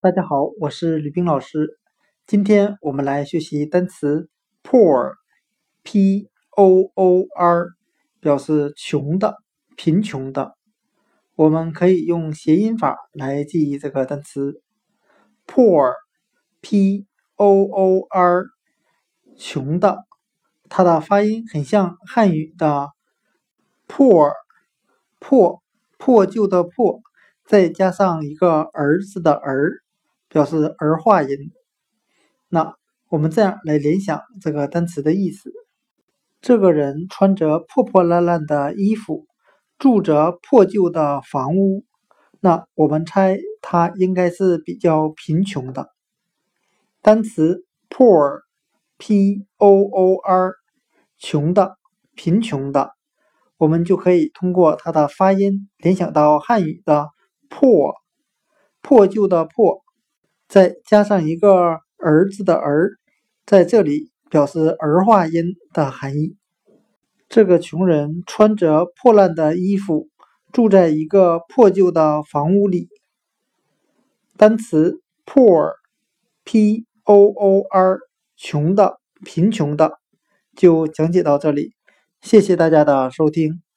大家好，我是吕冰老师。今天我们来学习单词 poor，p-o-o-r，表示穷的、贫穷的。我们可以用谐音法来记忆这个单词 poor，p-o-o-r，穷的。它的发音很像汉语的 poor，，破破旧的破。再加上一个儿子的儿，表示儿化音。那我们这样来联想这个单词的意思：这个人穿着破破烂烂的衣服，住着破旧的房屋。那我们猜他应该是比较贫穷的。单词 poor，p-o-o-r，穷的、贫穷的，我们就可以通过它的发音联想到汉语的。破，破旧的破，再加上一个儿子的儿，在这里表示儿化音的含义。这个穷人穿着破烂的衣服，住在一个破旧的房屋里。单词 poor，p-o-o-r，穷的、贫穷的，就讲解到这里。谢谢大家的收听。